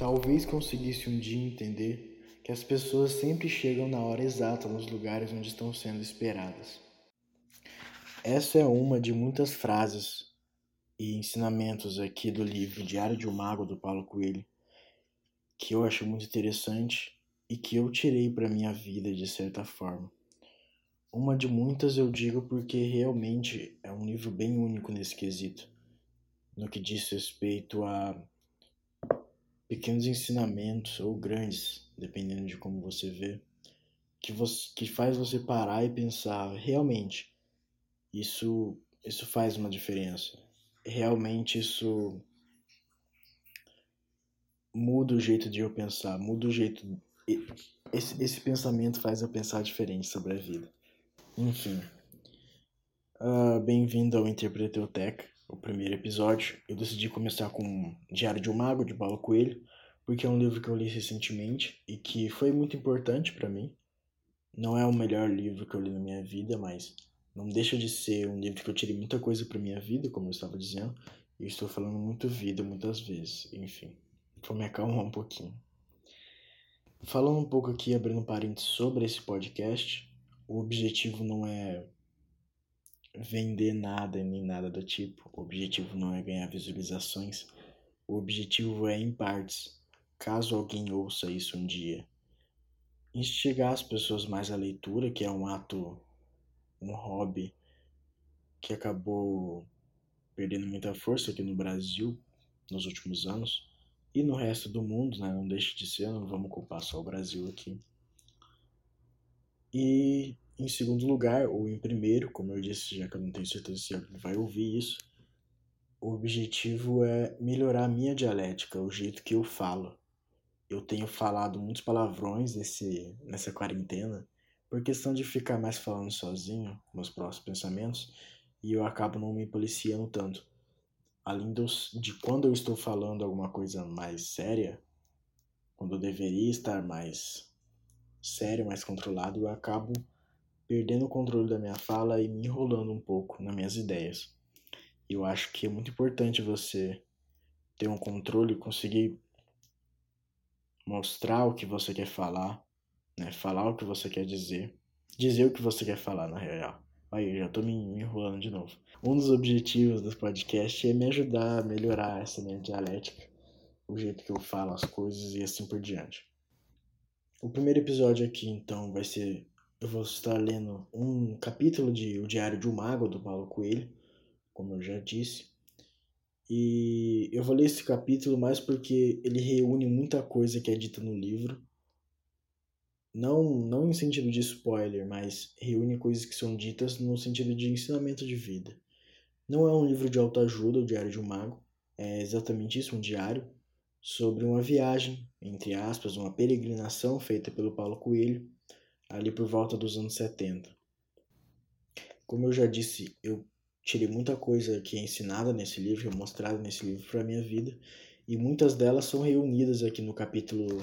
Talvez conseguisse um dia entender que as pessoas sempre chegam na hora exata nos lugares onde estão sendo esperadas. Essa é uma de muitas frases e ensinamentos aqui do livro Diário de um Mago do Paulo Coelho que eu acho muito interessante e que eu tirei para minha vida de certa forma. Uma de muitas eu digo porque realmente é um livro bem único nesse quesito, no que diz respeito a pequenos ensinamentos ou grandes, dependendo de como você vê, que, você, que faz você parar e pensar, realmente, isso, isso faz uma diferença. Realmente isso muda o jeito de eu pensar, muda o jeito. Esse, esse pensamento faz eu pensar diferente sobre a vida. Enfim. Uh, Bem-vindo ao Interpreteutec, o primeiro episódio. Eu decidi começar com Diário de um Mago, de Paulo Coelho, porque é um livro que eu li recentemente e que foi muito importante para mim. Não é o melhor livro que eu li na minha vida, mas não deixa de ser um livro que eu tirei muita coisa para minha vida, como eu estava dizendo. E estou falando muito vida muitas vezes, enfim. Vou me acalmar um pouquinho. Falando um pouco aqui, abrindo parênteses sobre esse podcast, o objetivo não é vender nada nem nada do tipo. O objetivo não é ganhar visualizações. O objetivo é, em partes, caso alguém ouça isso um dia, instigar as pessoas mais à leitura, que é um ato, um hobby que acabou perdendo muita força aqui no Brasil nos últimos anos e no resto do mundo, né? Não deixe de ser, não vamos culpar só o Brasil aqui. E em segundo lugar, ou em primeiro, como eu disse, já que eu não tenho certeza se ele vai ouvir isso, o objetivo é melhorar a minha dialética, o jeito que eu falo. Eu tenho falado muitos palavrões nesse, nessa quarentena, por questão de ficar mais falando sozinho, meus próprios pensamentos, e eu acabo não me policiando tanto. Além dos, de quando eu estou falando alguma coisa mais séria, quando eu deveria estar mais sério, mais controlado, eu acabo perdendo o controle da minha fala e me enrolando um pouco nas minhas ideias. Eu acho que é muito importante você ter um controle conseguir mostrar o que você quer falar, né? Falar o que você quer dizer, dizer o que você quer falar na real. Aí, já tô me enrolando de novo. Um dos objetivos do podcast é me ajudar a melhorar essa minha dialética, o jeito que eu falo as coisas e assim por diante. O primeiro episódio aqui, então, vai ser. Eu vou estar lendo um capítulo de O Diário de um Mago, do Paulo Coelho, como eu já disse. E eu vou ler esse capítulo mais porque ele reúne muita coisa que é dita no livro. Não, não em sentido de spoiler, mas reúne coisas que são ditas no sentido de ensinamento de vida. Não é um livro de autoajuda, o Diário de um Mago. É exatamente isso, um diário sobre uma viagem, entre aspas, uma peregrinação feita pelo Paulo Coelho, ali por volta dos anos 70. Como eu já disse, eu tirei muita coisa que é ensinada nesse livro, é mostrada nesse livro para minha vida, e muitas delas são reunidas aqui no capítulo,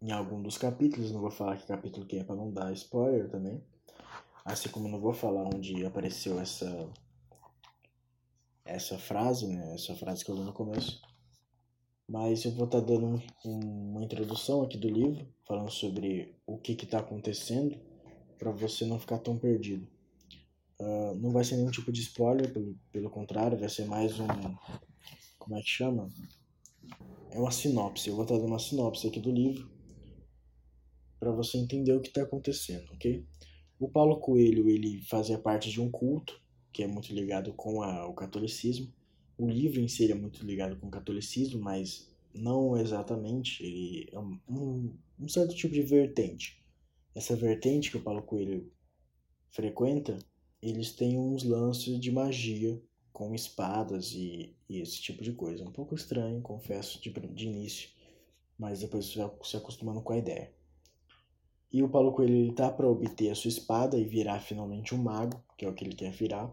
em algum dos capítulos, não vou falar que capítulo que é para não dar spoiler também, assim como não vou falar onde apareceu essa essa frase, né, essa frase que eu li no começo, mas eu vou estar tá dando um, uma introdução aqui do livro, falando sobre o que está acontecendo, para você não ficar tão perdido. Uh, não vai ser nenhum tipo de spoiler, pelo, pelo contrário, vai ser mais um. Como é que chama? É uma sinopse. Eu vou estar tá dando uma sinopse aqui do livro para você entender o que está acontecendo, ok? O Paulo Coelho ele fazia parte de um culto que é muito ligado com a, o catolicismo o livro em si é muito ligado com o catolicismo, mas não exatamente. Ele é um, um certo tipo de vertente. Essa vertente que o Paulo Coelho frequenta, eles têm uns lances de magia com espadas e, e, esse tipo de coisa. Um pouco estranho, confesso, de, de início, mas depois você vai se acostumando com a ideia. E o Paulo Coelho ele tá para obter a sua espada e virar finalmente um mago, que é o que ele quer virar.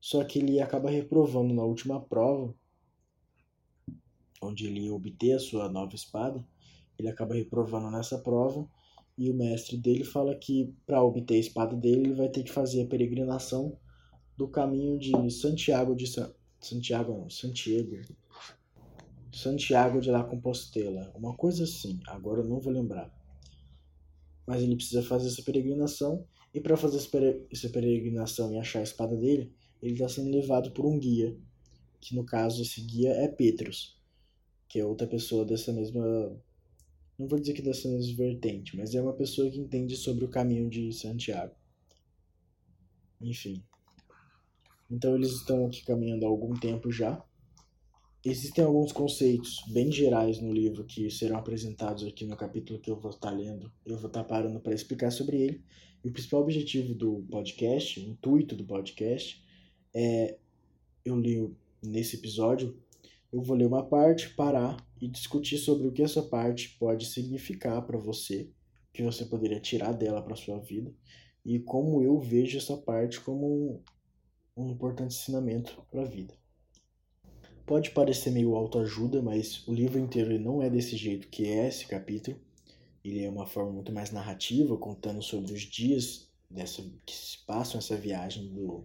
Só que ele acaba reprovando na última prova, onde ele obter a sua nova espada. Ele acaba reprovando nessa prova e o mestre dele fala que para obter a espada dele ele vai ter que fazer a peregrinação do caminho de Santiago de Sa... Santiago, não, Santiago. Santiago de la Compostela, uma coisa assim, agora eu não vou lembrar. Mas ele precisa fazer essa peregrinação, e para fazer essa peregrinação e achar a espada dele, ele está sendo levado por um guia, que no caso esse guia é Petrus, que é outra pessoa dessa mesma. Não vou dizer que dessa mesma vertente, mas é uma pessoa que entende sobre o caminho de Santiago. Enfim. Então eles estão aqui caminhando há algum tempo já. Existem alguns conceitos bem gerais no livro que serão apresentados aqui no capítulo que eu vou estar lendo. Eu vou estar parando para explicar sobre ele. E o principal objetivo do podcast, o intuito do podcast, é eu li nesse episódio, eu vou ler uma parte, parar e discutir sobre o que essa parte pode significar para você, que você poderia tirar dela para sua vida e como eu vejo essa parte como um importante ensinamento para a vida. Pode parecer meio autoajuda, mas o livro inteiro não é desse jeito que é esse capítulo. Ele é uma forma muito mais narrativa, contando sobre os dias dessa, que se passam essa viagem do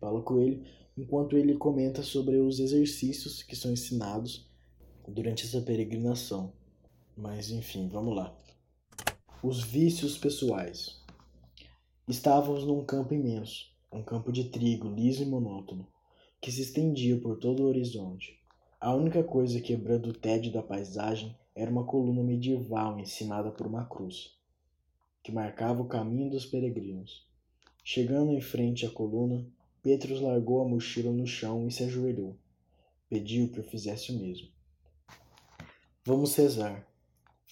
Paulo Coelho, enquanto ele comenta sobre os exercícios que são ensinados durante essa peregrinação. Mas enfim, vamos lá. Os vícios pessoais. Estávamos num campo imenso, um campo de trigo liso e monótono, que se estendia por todo o horizonte. A única coisa quebrando o tédio da paisagem era uma coluna medieval encimada por uma cruz, que marcava o caminho dos peregrinos. Chegando em frente à coluna, Petrus largou a mochila no chão e se ajoelhou. Pediu que eu fizesse o mesmo. Vamos cesar,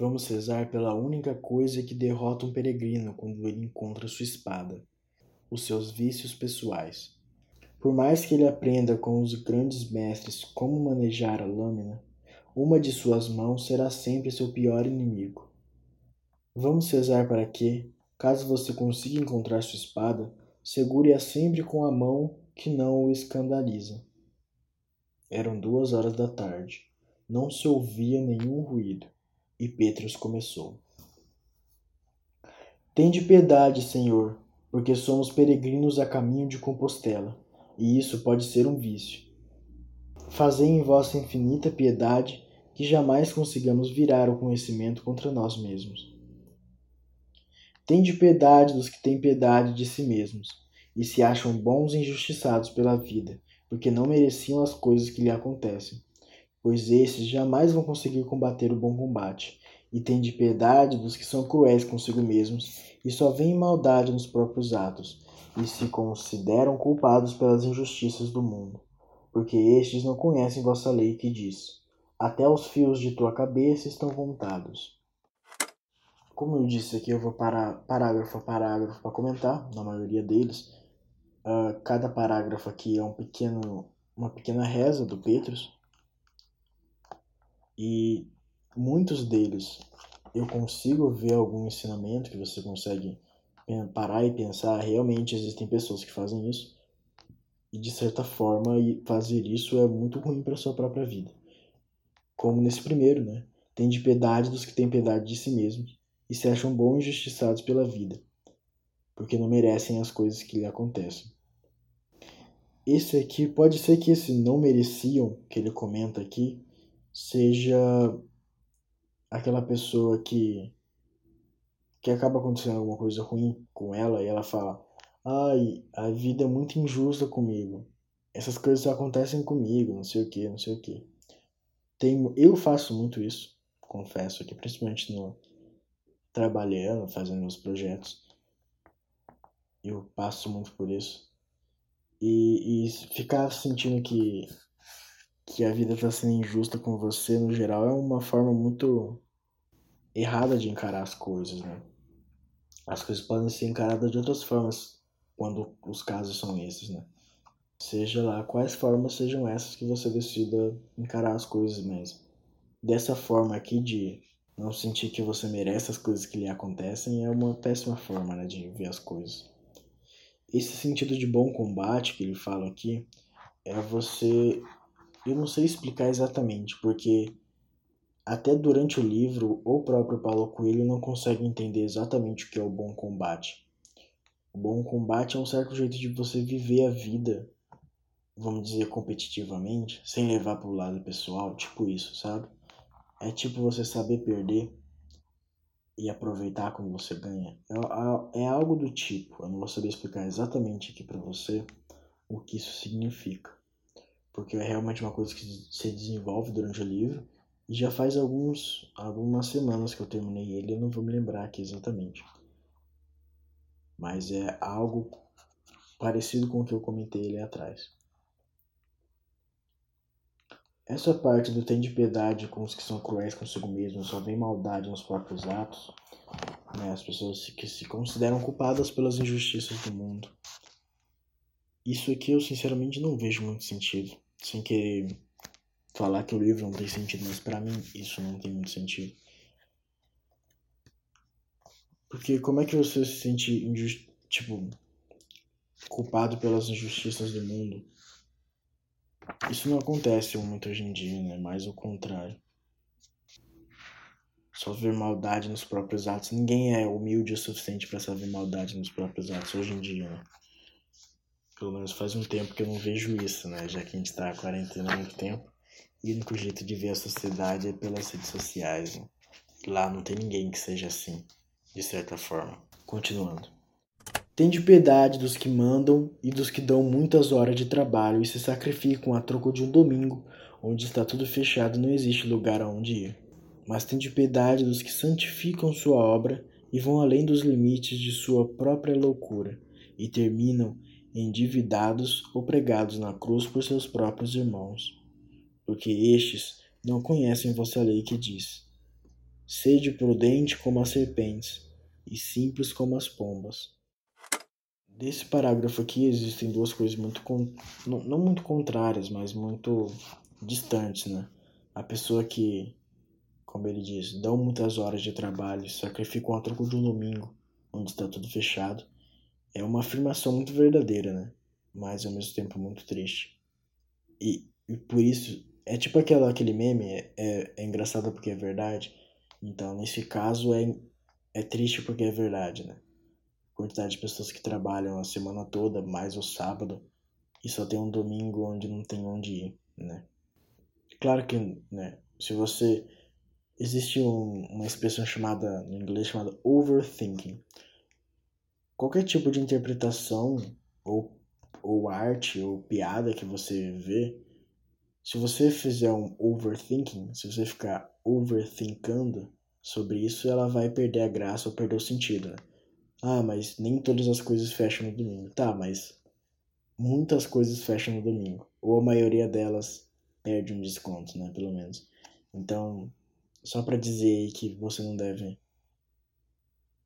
Vamos rezar pela única coisa que derrota um peregrino quando ele encontra sua espada: os seus vícios pessoais. Por mais que ele aprenda com os grandes mestres como manejar a lâmina, uma de suas mãos será sempre seu pior inimigo. Vamos rezar para que, caso você consiga encontrar sua espada, segure-a sempre com a mão que não o escandaliza. Eram duas horas da tarde. Não se ouvia nenhum ruído. E Petrus começou: Tende piedade, Senhor, porque somos peregrinos a caminho de Compostela, e isso pode ser um vício. Fazei em vossa infinita piedade que jamais consigamos virar o conhecimento contra nós mesmos. Tende piedade dos que têm piedade de si mesmos, e se acham bons e injustiçados pela vida, porque não mereciam as coisas que lhe acontecem pois esses jamais vão conseguir combater o bom combate, e tende piedade dos que são cruéis consigo mesmos e só veem maldade nos próprios atos, e se consideram culpados pelas injustiças do mundo, porque estes não conhecem vossa lei que diz: até os fios de tua cabeça estão contados. Como eu disse aqui, eu vou parar parágrafo a parágrafo para comentar, na maioria deles. Uh, cada parágrafo aqui é um pequeno, uma pequena reza do Petrus, e muitos deles eu consigo ver algum ensinamento que você consegue parar e pensar, realmente existem pessoas que fazem isso. E de certa forma, fazer isso é muito ruim para sua própria vida. Como nesse primeiro, né? Tem de piedade dos que têm piedade de si mesmos e se acham bons injustiçados pela vida, porque não merecem as coisas que lhe acontecem. Esse aqui, pode ser que esse não mereciam que ele comenta aqui, seja aquela pessoa que que acaba acontecendo alguma coisa ruim com ela e ela fala: "Ai, a vida é muito injusta comigo. Essas coisas só acontecem comigo, não sei o que, não sei o que". Tem, eu faço muito isso, confesso aqui, principalmente no trabalhando, fazendo meus projetos. Eu passo muito por isso. E, e ficar sentindo que que a vida está sendo injusta com você no geral é uma forma muito errada de encarar as coisas, né? As coisas podem ser encaradas de outras formas quando os casos são esses, né? Seja lá quais formas sejam essas que você decida encarar as coisas mesmo. Dessa forma aqui de não sentir que você merece as coisas que lhe acontecem é uma péssima forma né, de ver as coisas. Esse sentido de bom combate que ele fala aqui é você eu não sei explicar exatamente, porque até durante o livro, o próprio Paulo Coelho não consegue entender exatamente o que é o bom combate. O bom combate é um certo jeito de você viver a vida vamos dizer, competitivamente, sem levar pro lado pessoal, tipo isso, sabe? É tipo você saber perder e aproveitar quando você ganha. É, é, é algo do tipo, eu não vou saber explicar exatamente aqui para você o que isso significa. Porque é realmente uma coisa que se desenvolve durante o livro. E já faz alguns, algumas semanas que eu terminei ele, eu não vou me lembrar aqui exatamente. Mas é algo parecido com o que eu comentei ali atrás. Essa parte do tem de piedade com os que são cruéis consigo mesmos, só vem maldade nos próprios atos, né? as pessoas que se consideram culpadas pelas injustiças do mundo. Isso aqui eu sinceramente não vejo muito sentido. Sem querer falar que o livro não tem sentido, mas para mim isso não tem muito sentido. Porque como é que você se sente injusto, tipo, culpado pelas injustiças do mundo? Isso não acontece muito hoje em dia, né? Mais o contrário. Só ver maldade nos próprios atos. Ninguém é humilde o suficiente para saber maldade nos próprios atos hoje em dia, né? Pelo menos faz um tempo que eu não vejo isso, né? Já que a gente tá quarentena há muito tempo. E o único jeito de ver a sociedade é pelas redes sociais. Né? Lá não tem ninguém que seja assim, de certa forma. Continuando. Tende piedade dos que mandam e dos que dão muitas horas de trabalho e se sacrificam a troco de um domingo, onde está tudo fechado e não existe lugar aonde ir. Mas tende piedade dos que santificam sua obra e vão além dos limites de sua própria loucura, e terminam endividados ou pregados na cruz por seus próprios irmãos. Porque estes não conhecem vossa lei que diz: Sede prudente como as serpentes e simples como as pombas. Desse parágrafo aqui existem duas coisas muito não, não muito contrárias, mas muito distantes, né? A pessoa que, como ele diz, dão muitas horas de trabalho, sacrificam a troco de um domingo, onde está tudo fechado, é uma afirmação muito verdadeira, né? Mas ao mesmo tempo muito triste. E, e por isso, é tipo aquela, aquele meme, é, é, é engraçado porque é verdade. Então, nesse caso, é, é triste porque é verdade, né? Quantidade de pessoas que trabalham a semana toda, mais o sábado, e só tem um domingo onde não tem onde ir, né? Claro que, né, se você... Existe um, uma expressão chamada, no inglês, chamada overthinking. Qualquer tipo de interpretação, ou, ou arte, ou piada que você vê, se você fizer um overthinking, se você ficar overthinkando sobre isso, ela vai perder a graça ou perder o sentido, né? Ah, mas nem todas as coisas fecham no domingo. Tá, mas muitas coisas fecham no domingo. Ou a maioria delas perde um desconto, né? Pelo menos. Então, só para dizer que você não deve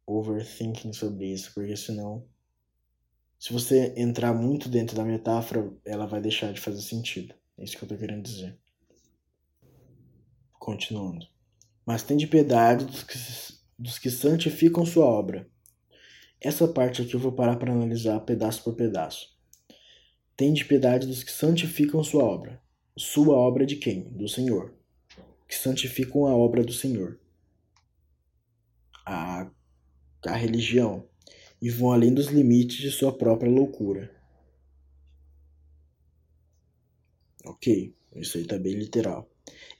overthinking sobre isso, porque senão, se você entrar muito dentro da metáfora, ela vai deixar de fazer sentido. É isso que eu tô querendo dizer. Continuando. Mas tem de piedade dos que, dos que santificam sua obra essa parte aqui eu vou parar para analisar pedaço por pedaço. Tende piedade dos que santificam sua obra. Sua obra de quem? Do Senhor. Que santificam a obra do Senhor. A, a religião. E vão além dos limites de sua própria loucura. Ok, isso aí tá bem literal.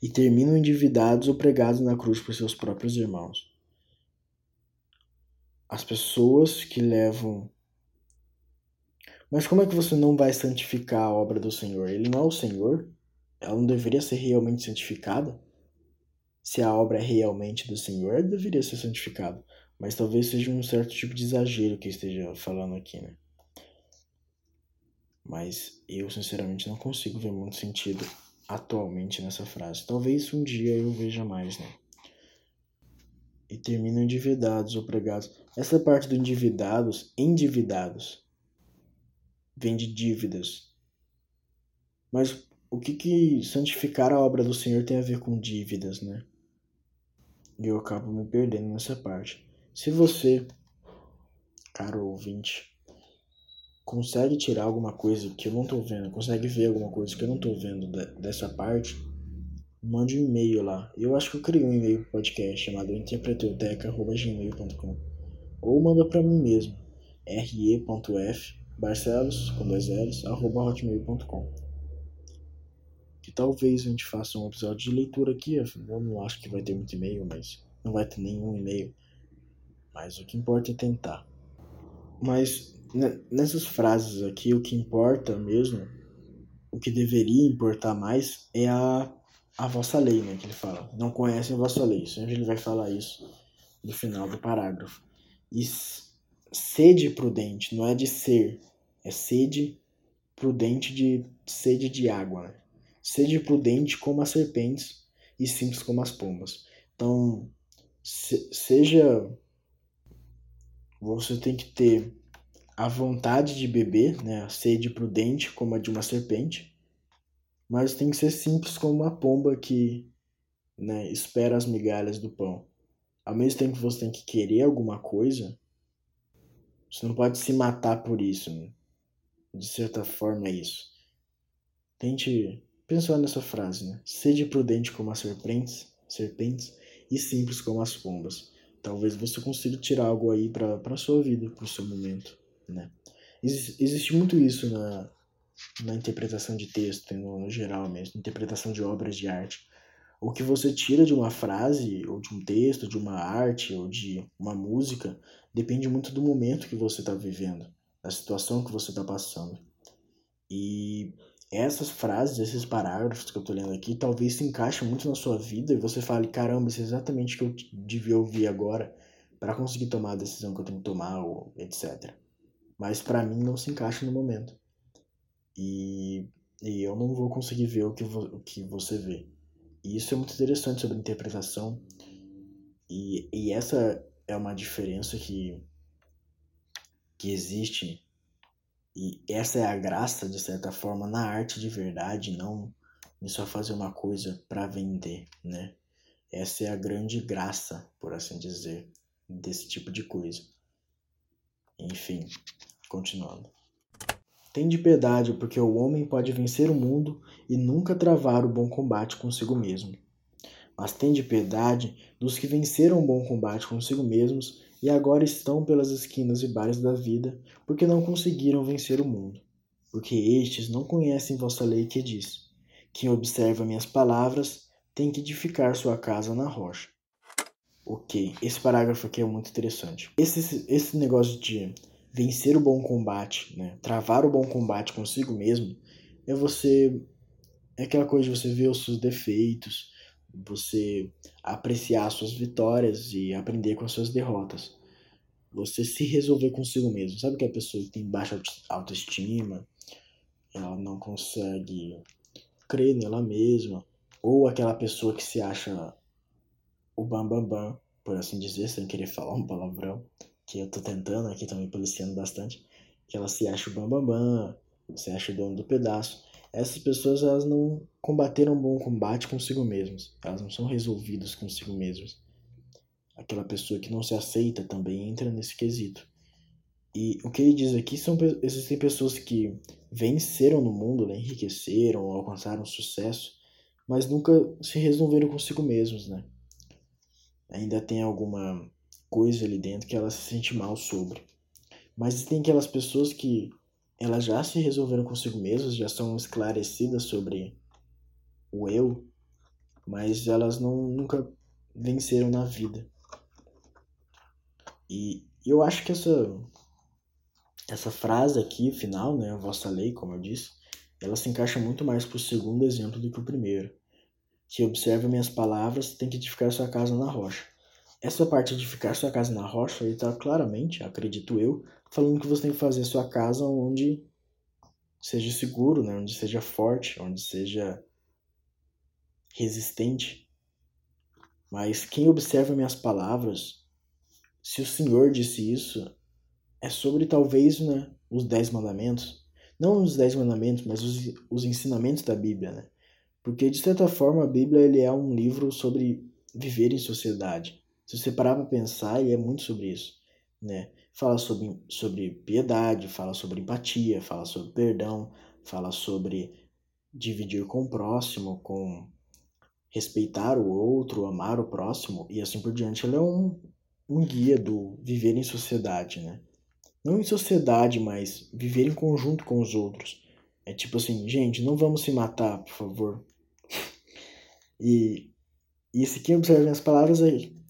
E terminam endividados ou pregados na cruz por seus próprios irmãos as pessoas que levam. Mas como é que você não vai santificar a obra do Senhor? Ele não é o Senhor? Ela não deveria ser realmente santificada? Se a obra é realmente do Senhor, ela deveria ser santificada. Mas talvez seja um certo tipo de exagero que eu esteja falando aqui, né? Mas eu, sinceramente, não consigo ver muito sentido atualmente nessa frase. Talvez um dia eu veja mais, né? e terminam endividados ou pregados. Essa parte do endividados, endividados, vem de dívidas. Mas o que, que santificar a obra do Senhor tem a ver com dívidas, né? E eu acabo me perdendo nessa parte. Se você, caro ouvinte, consegue tirar alguma coisa que eu não tô vendo, consegue ver alguma coisa que eu não tô vendo dessa parte, mande um e-mail lá. Eu acho que eu criei um e-mail podcast chamado interpretoteca.gmail.com ou manda para mim mesmo, re.f barcelos com dois L's, arroba hotmail.com. que talvez a gente faça um episódio de leitura aqui. Eu não acho que vai ter muito e-mail, mas não vai ter nenhum e-mail. Mas o que importa é tentar. Mas né, nessas frases aqui, o que importa mesmo, o que deveria importar mais é a, a vossa lei, né? Que ele fala. Não conhecem a vossa lei. Sempre ele vai falar isso no final do parágrafo. E sede prudente, não é de ser, é sede prudente de sede de água. Né? Sede prudente como as serpentes e simples como as pombas. Então, se, seja. Você tem que ter a vontade de beber, né? a sede prudente como a de uma serpente, mas tem que ser simples como uma pomba que né, espera as migalhas do pão. Ao mesmo tempo que você tem que querer alguma coisa, você não pode se matar por isso. Né? De certa forma, é isso. Tente pensar nessa frase, né? Seja prudente como as serpentes, serpentes e simples como as pombas. Talvez você consiga tirar algo aí para a sua vida, para o seu momento, né? Ex existe muito isso na, na interpretação de texto, no, no geral mesmo, interpretação de obras de arte. O que você tira de uma frase, ou de um texto, de uma arte, ou de uma música, depende muito do momento que você está vivendo, da situação que você está passando. E essas frases, esses parágrafos que eu estou lendo aqui, talvez se encaixem muito na sua vida e você fale: caramba, isso é exatamente o que eu devia ouvir agora para conseguir tomar a decisão que eu tenho que tomar, ou etc. Mas para mim não se encaixa no momento. E, e eu não vou conseguir ver o que, vo, o que você vê. E isso é muito interessante sobre interpretação. E, e essa é uma diferença que, que existe. E essa é a graça, de certa forma, na arte de verdade, não em só fazer uma coisa para vender, né? Essa é a grande graça, por assim dizer, desse tipo de coisa. Enfim, continuando. Tem de piedade, porque o homem pode vencer o mundo e nunca travar o bom combate consigo mesmo. Mas tem de piedade dos que venceram o bom combate consigo mesmos e agora estão pelas esquinas e bares da vida, porque não conseguiram vencer o mundo. Porque estes não conhecem vossa lei que diz: Quem observa minhas palavras tem que edificar sua casa na rocha. Ok, esse parágrafo aqui é muito interessante. Esse, esse negócio de vencer o bom combate, né? travar o bom combate consigo mesmo, é você. É aquela coisa de você ver os seus defeitos, você apreciar suas vitórias e aprender com as suas derrotas. Você se resolver consigo mesmo. Sabe que a pessoa que tem baixa autoestima, ela não consegue crer nela mesma, ou aquela pessoa que se acha o bambambam, bam, bam, por assim dizer, sem querer falar um palavrão, que eu tô tentando aqui também policiando bastante, que ela se acha o bambambam, bam, bam, se acha o dono do pedaço. Essas pessoas elas não combateram um bom combate consigo mesmas, elas não são resolvidas consigo mesmas. Aquela pessoa que não se aceita também entra nesse quesito. E o que ele diz aqui são existem pessoas que venceram no mundo, né, enriqueceram, alcançaram sucesso, mas nunca se resolveram consigo mesmos, né? Ainda tem alguma coisa ali dentro que ela se sente mal sobre. Mas tem aquelas pessoas que elas já se resolveram consigo mesmas, já são esclarecidas sobre o eu, mas elas não nunca venceram na vida. E eu acho que essa essa frase aqui, final, né, a vossa lei, como eu disse, ela se encaixa muito mais para o segundo exemplo do que o primeiro. Que observa minhas palavras, tem que edificar sua casa na rocha. Essa parte de ficar sua casa na rocha, ele está claramente, acredito eu, falando que você tem que fazer sua casa onde seja seguro, né? onde seja forte, onde seja resistente. Mas quem observa minhas palavras, se o Senhor disse isso, é sobre talvez né, os dez mandamentos. Não os dez mandamentos, mas os, os ensinamentos da Bíblia, né? Porque, de certa forma, a Bíblia ele é um livro sobre viver em sociedade. Se você parar para pensar, e é muito sobre isso, né? Fala sobre, sobre piedade, fala sobre empatia, fala sobre perdão, fala sobre dividir com o próximo, com respeitar o outro, amar o próximo e assim por diante. Ele é um, um guia do viver em sociedade, né? Não em sociedade, mas viver em conjunto com os outros. É tipo assim, gente, não vamos se matar, por favor. E, e esse quem observa minhas palavras aí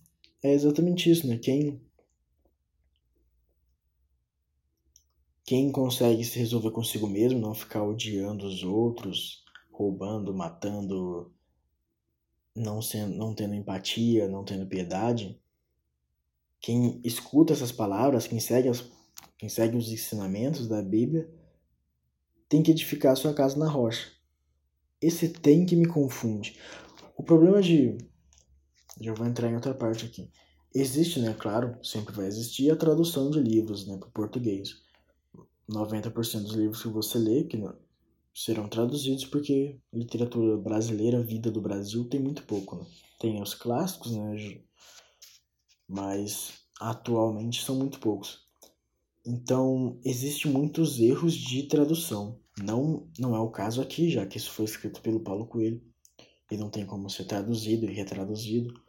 é exatamente isso, né? Quem quem consegue se resolver consigo mesmo, não ficar odiando os outros, roubando, matando, não sendo, não tendo empatia, não tendo piedade, quem escuta essas palavras, quem segue, as, quem segue os ensinamentos da Bíblia, tem que edificar a sua casa na rocha. Esse tem que me confunde. O problema de. Já vou entrar em outra parte aqui. Existe, né? Claro, sempre vai existir a tradução de livros né, para o português. 90% dos livros que você lê que não, serão traduzidos porque literatura brasileira, vida do Brasil, tem muito pouco. Né? Tem os clássicos, né? Mas atualmente são muito poucos. Então, existem muitos erros de tradução. Não, não é o caso aqui, já que isso foi escrito pelo Paulo Coelho. E não tem como ser traduzido e retraduzido.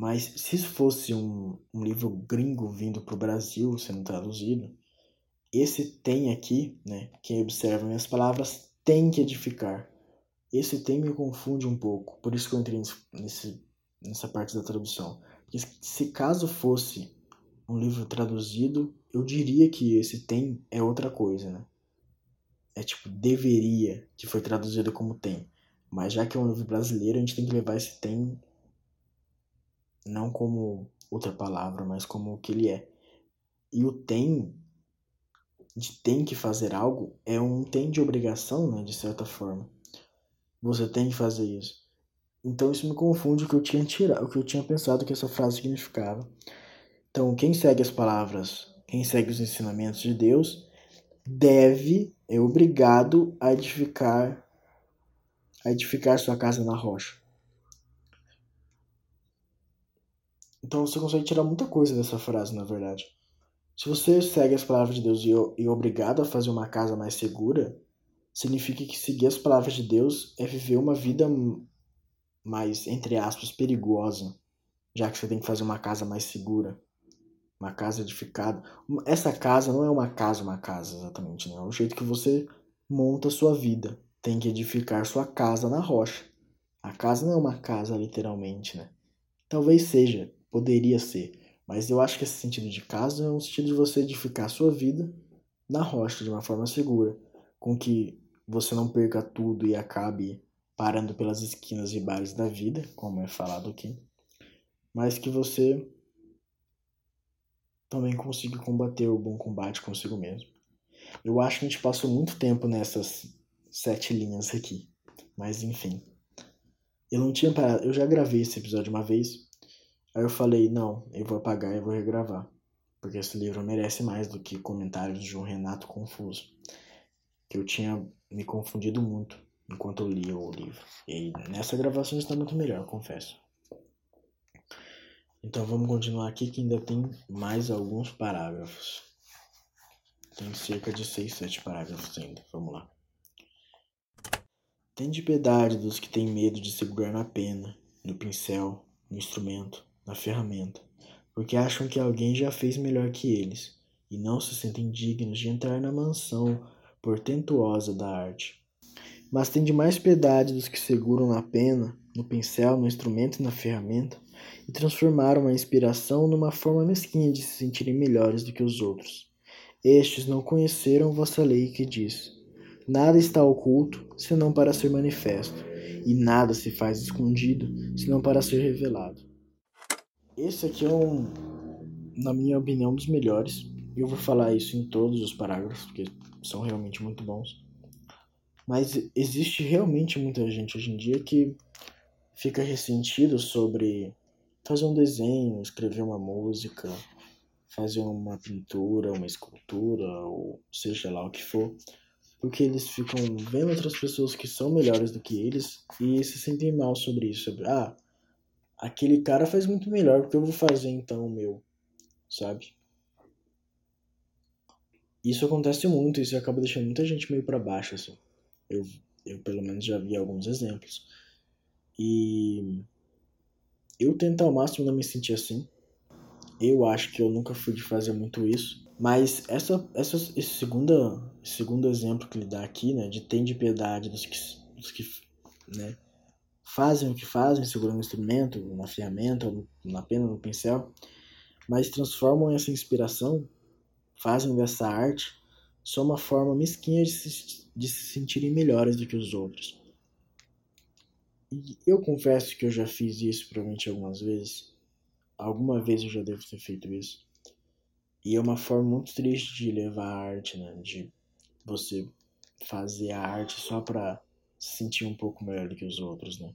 Mas se isso fosse um, um livro gringo vindo para o Brasil sendo traduzido, esse tem aqui, né, quem observa minhas palavras, tem que edificar. Esse tem me confunde um pouco, por isso que eu entrei nesse, nessa parte da tradução. Porque se caso fosse um livro traduzido, eu diria que esse tem é outra coisa, né? É tipo, deveria, que foi traduzido como tem. Mas já que é um livro brasileiro, a gente tem que levar esse tem não como outra palavra, mas como o que ele é. E o tem de tem que fazer algo é um tem de obrigação, né, de certa forma. Você tem que fazer isso. Então isso me confunde o que eu tinha tirado, o que eu tinha pensado que essa frase significava. Então, quem segue as palavras, quem segue os ensinamentos de Deus, deve, é obrigado a edificar a edificar sua casa na rocha. Então você consegue tirar muita coisa dessa frase, na verdade. Se você segue as palavras de Deus e é obrigado a fazer uma casa mais segura, significa que seguir as palavras de Deus é viver uma vida mais, entre aspas, perigosa, já que você tem que fazer uma casa mais segura, uma casa edificada. Essa casa não é uma casa, uma casa exatamente, né? É o jeito que você monta a sua vida. Tem que edificar sua casa na rocha. A casa não é uma casa literalmente, né? Talvez seja, poderia ser, mas eu acho que esse sentido de casa é um sentido de você edificar a sua vida na rocha de uma forma segura, com que você não perca tudo e acabe parando pelas esquinas e bares da vida, como é falado aqui, mas que você também consiga combater o bom combate consigo mesmo. Eu acho que a gente passou muito tempo nessas sete linhas aqui, mas enfim. Eu não tinha parado, eu já gravei esse episódio uma vez, Aí eu falei, não, eu vou apagar e vou regravar. Porque esse livro merece mais do que comentários de um Renato confuso. Que eu tinha me confundido muito enquanto eu lia o livro. E nessa gravação está muito melhor, confesso. Então vamos continuar aqui que ainda tem mais alguns parágrafos. Tem cerca de 6, 7 parágrafos ainda. Vamos lá. Tende piedade dos que têm medo de segurar na pena, no pincel, no instrumento, na ferramenta, porque acham que alguém já fez melhor que eles e não se sentem dignos de entrar na mansão portentuosa da arte. Mas tem de mais piedade dos que seguram na pena, no pincel, no instrumento e na ferramenta e transformaram a inspiração numa forma mesquinha de se sentirem melhores do que os outros. Estes não conheceram vossa lei que diz: Nada está oculto senão para ser manifesto, e nada se faz escondido senão para ser revelado. Esse aqui é um, na minha opinião, um dos melhores. Eu vou falar isso em todos os parágrafos, porque são realmente muito bons. Mas existe realmente muita gente hoje em dia que fica ressentido sobre fazer um desenho, escrever uma música, fazer uma pintura, uma escultura, ou seja lá o que for, porque eles ficam vendo outras pessoas que são melhores do que eles e se sentem mal sobre isso. Sobre, ah, aquele cara faz muito melhor, porque eu vou fazer então o meu, sabe? Isso acontece muito, isso acaba deixando muita gente meio para baixo, assim. Eu, eu pelo menos já vi alguns exemplos. E eu tento ao máximo não me sentir assim. Eu acho que eu nunca fui de fazer muito isso. Mas essa, essa, esse, segunda, segundo exemplo que ele dá aqui, né, de tem de piedade dos que, dos que né, fazem o que fazem, segurando o instrumento, na ferramenta, na pena, no pincel, mas transformam essa inspiração, fazem dessa arte só uma forma mesquinha de se, de se sentirem melhores do que os outros. E eu confesso que eu já fiz isso provavelmente algumas vezes. Alguma vez eu já devo ter feito isso. E é uma forma muito triste de levar a arte, né? De você fazer a arte só pra se sentir um pouco melhor do que os outros, né?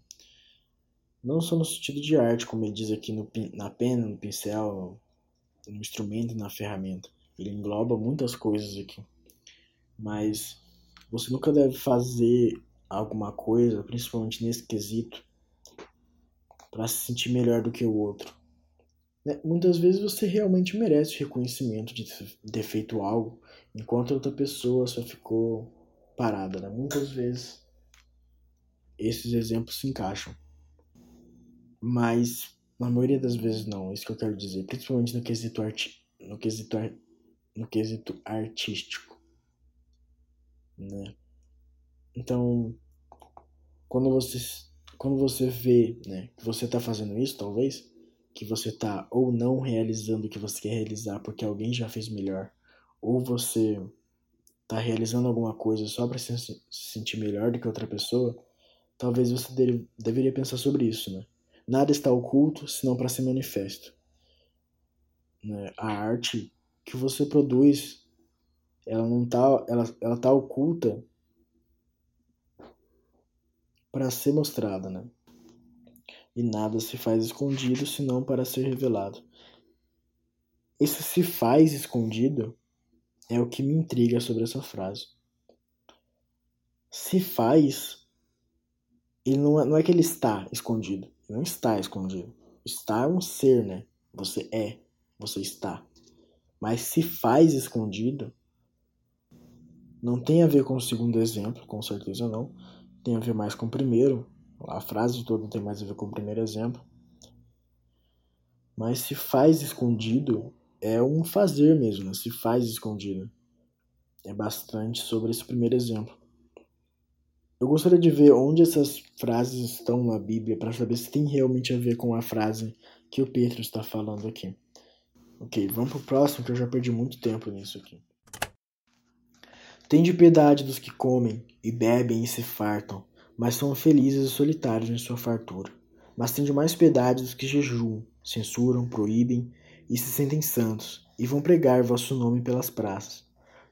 Não só no sentido de arte, como ele diz aqui no, na pena, no pincel, no instrumento na ferramenta. Ele engloba muitas coisas aqui. Mas você nunca deve fazer alguma coisa, principalmente nesse quesito, para se sentir melhor do que o outro. Né? Muitas vezes você realmente merece reconhecimento de ter feito algo, enquanto outra pessoa só ficou parada. Né? Muitas vezes esses exemplos se encaixam. Mas na maioria das vezes não, é isso que eu quero dizer, principalmente no quesito, arti no quesito, ar no quesito artístico. Né? Então, quando você, quando você vê né, que você está fazendo isso, talvez, que você está ou não realizando o que você quer realizar porque alguém já fez melhor, ou você está realizando alguma coisa só para se, se sentir melhor do que outra pessoa, talvez você deve, deveria pensar sobre isso, né? Nada está oculto senão para ser manifesto. Né? A arte que você produz, ela não tá, ela, ela tá oculta para ser mostrada, né? E nada se faz escondido senão para ser revelado. Esse se faz escondido é o que me intriga sobre essa frase. Se faz, ele não é, não é que ele está escondido. Ele não está escondido. Está é um ser, né? Você é, você está. Mas se faz escondido, não tem a ver com o segundo exemplo, com certeza não tem a ver mais com o primeiro. A frase toda tem mais a ver com o primeiro exemplo. Mas se faz escondido é um fazer mesmo, né? se faz escondido. É bastante sobre esse primeiro exemplo. Eu gostaria de ver onde essas frases estão na Bíblia para saber se tem realmente a ver com a frase que o Pedro está falando aqui. Ok, vamos pro próximo que eu já perdi muito tempo nisso aqui. Tende piedade dos que comem e bebem e se fartam, mas são felizes e solitários em sua fartura. Mas tende mais piedade dos que jejuam, censuram, proíbem e se sentem santos, e vão pregar vosso nome pelas praças.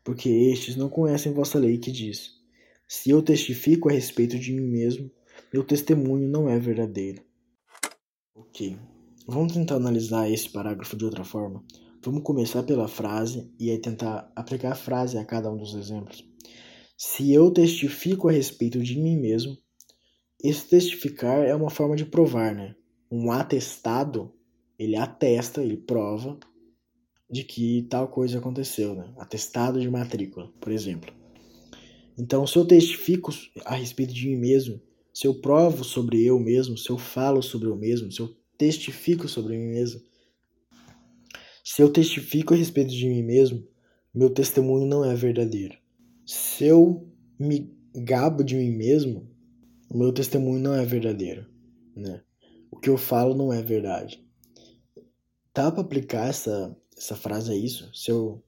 Porque estes não conhecem vossa lei que diz: Se eu testifico a respeito de mim mesmo, meu testemunho não é verdadeiro. Ok, vamos tentar analisar esse parágrafo de outra forma. Vamos começar pela frase e aí tentar aplicar a frase a cada um dos exemplos. Se eu testifico a respeito de mim mesmo, esse testificar é uma forma de provar, né? Um atestado, ele atesta, ele prova de que tal coisa aconteceu, né? Atestado de matrícula, por exemplo. Então, se eu testifico a respeito de mim mesmo, se eu provo sobre eu mesmo, se eu falo sobre eu mesmo, se eu testifico sobre mim mesmo, se eu testifico a respeito de mim mesmo, meu testemunho não é verdadeiro. Se eu me gabo de mim mesmo, o meu testemunho não é verdadeiro, né? O que eu falo não é verdade. Dá para aplicar essa essa frase a isso? Se eu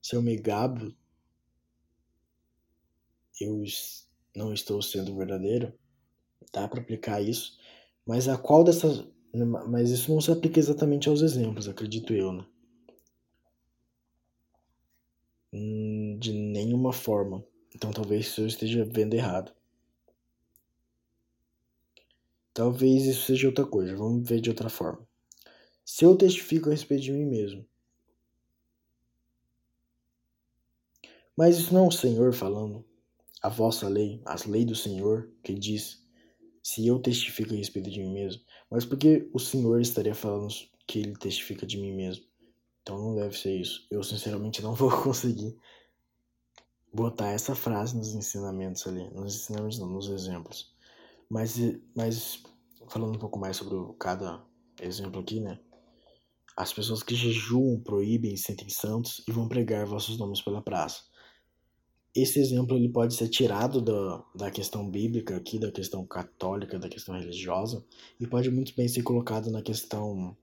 se eu me gabo, eu não estou sendo verdadeiro? Dá para aplicar isso? Mas a qual dessas mas isso não se aplica exatamente aos exemplos, acredito eu, né? Hum, de nenhuma forma. Então talvez eu esteja vendo errado. Talvez isso seja outra coisa. Vamos ver de outra forma. Se eu testifico a respeito de mim mesmo. Mas isso não é o Senhor falando. A vossa lei, as leis do Senhor, que diz: se eu testifico a respeito de mim mesmo. Mas por que o Senhor estaria falando que ele testifica de mim mesmo? Então não deve ser isso. Eu sinceramente não vou conseguir botar essa frase nos ensinamentos ali. Nos ensinamentos não, nos exemplos. Mas, mas falando um pouco mais sobre cada exemplo aqui, né? As pessoas que jejuam, proíbem, sentem santos e vão pregar vossos nomes pela praça. Esse exemplo ele pode ser tirado da, da questão bíblica aqui, da questão católica, da questão religiosa, e pode muito bem ser colocado na questão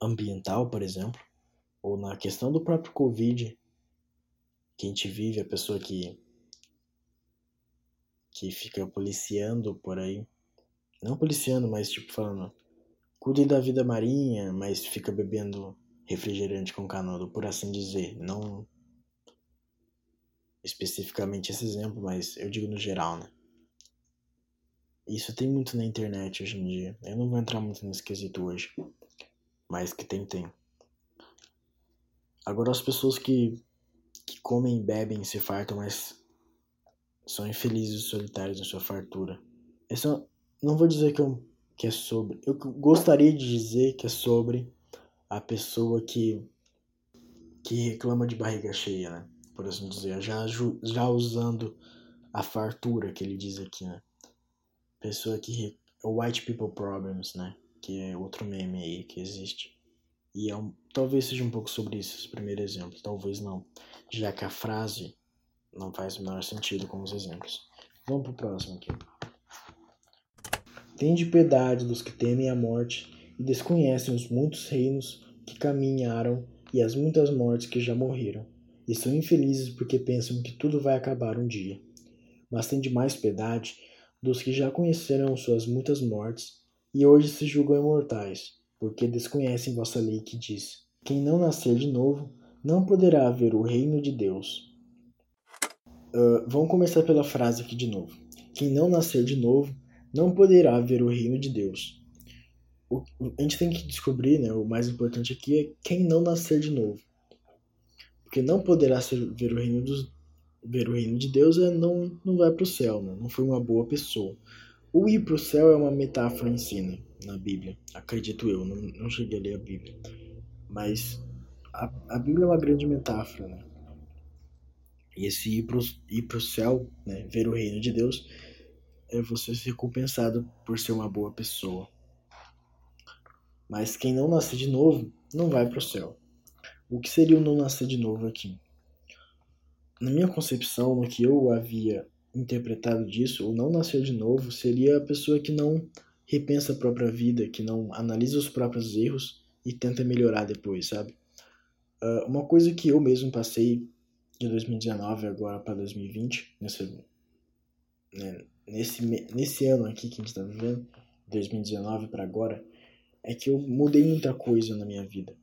ambiental, por exemplo, ou na questão do próprio Covid, que a gente vive, a pessoa que, que fica policiando por aí, não policiando, mas tipo falando, cuide da vida marinha, mas fica bebendo refrigerante com canudo, por assim dizer, não especificamente esse exemplo, mas eu digo no geral, né? Isso tem muito na internet hoje em dia. Eu não vou entrar muito nesse quesito hoje. Mas que tem, tem. Agora as pessoas que, que comem, bebem, se fartam, mas são infelizes e solitários na sua fartura. Esse é, não vou dizer que, eu, que é sobre. Eu gostaria de dizer que é sobre a pessoa que, que reclama de barriga cheia, né? Por assim dizer, já, já usando a fartura que ele diz aqui, né? Pessoa que. White People Problems, né? Que é outro meme aí que existe. E é um, talvez seja um pouco sobre isso, esse primeiro exemplo. Talvez não. Já que a frase não faz o menor sentido com os exemplos. Vamos pro próximo aqui. Tende piedade dos que temem a morte e desconhecem os muitos reinos que caminharam e as muitas mortes que já morreram e são infelizes porque pensam que tudo vai acabar um dia. Mas tem de mais piedade dos que já conheceram suas muitas mortes e hoje se julgam imortais, porque desconhecem vossa lei que diz: Quem não nascer de novo não poderá ver o reino de Deus. Uh, vamos começar pela frase aqui de novo. Quem não nascer de novo não poderá ver o reino de Deus. O, a gente tem que descobrir, né, o mais importante aqui é quem não nascer de novo porque não poderá ver o reino dos ver o reino de Deus é não não vai para o céu, né? não foi uma boa pessoa. O ir para o céu é uma metáfora em si, né? na Bíblia, acredito eu, não, não cheguei a ler a Bíblia, mas a, a Bíblia é uma grande metáfora, né? E esse ir para pro céu, né? ver o reino de Deus, é você ser recompensado por ser uma boa pessoa. Mas quem não nasce de novo não vai para o céu. O que seria o não nascer de novo aqui? Na minha concepção, no que eu havia interpretado disso, o não nascer de novo seria a pessoa que não repensa a própria vida, que não analisa os próprios erros e tenta melhorar depois, sabe? Uh, uma coisa que eu mesmo passei de 2019 agora para 2020, nesse, né, nesse, nesse ano aqui que a gente está vivendo, 2019 para agora, é que eu mudei muita coisa na minha vida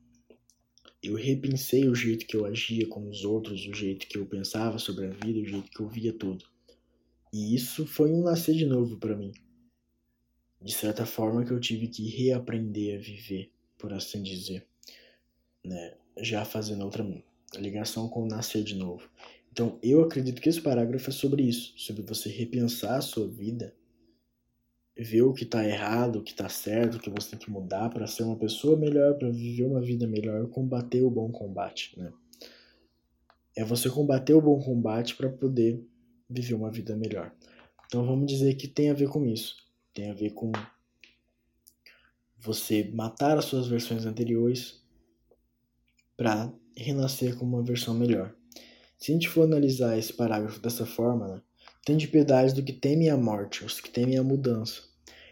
eu repensei o jeito que eu agia com os outros, o jeito que eu pensava sobre a vida, o jeito que eu via tudo. E isso foi um nascer de novo para mim. De certa forma que eu tive que reaprender a viver, por assim dizer, né? Já fazendo outra ligação com o nascer de novo. Então, eu acredito que esse parágrafo é sobre isso, sobre você repensar a sua vida ver o que está errado, o que está certo, o que você tem que mudar para ser uma pessoa melhor, para viver uma vida melhor, combater o bom combate, né? É você combater o bom combate para poder viver uma vida melhor. Então vamos dizer que tem a ver com isso. Tem a ver com você matar as suas versões anteriores para renascer como uma versão melhor. Se a gente for analisar esse parágrafo dessa forma, né, de piedade do que temem a morte, os que temem a mudança,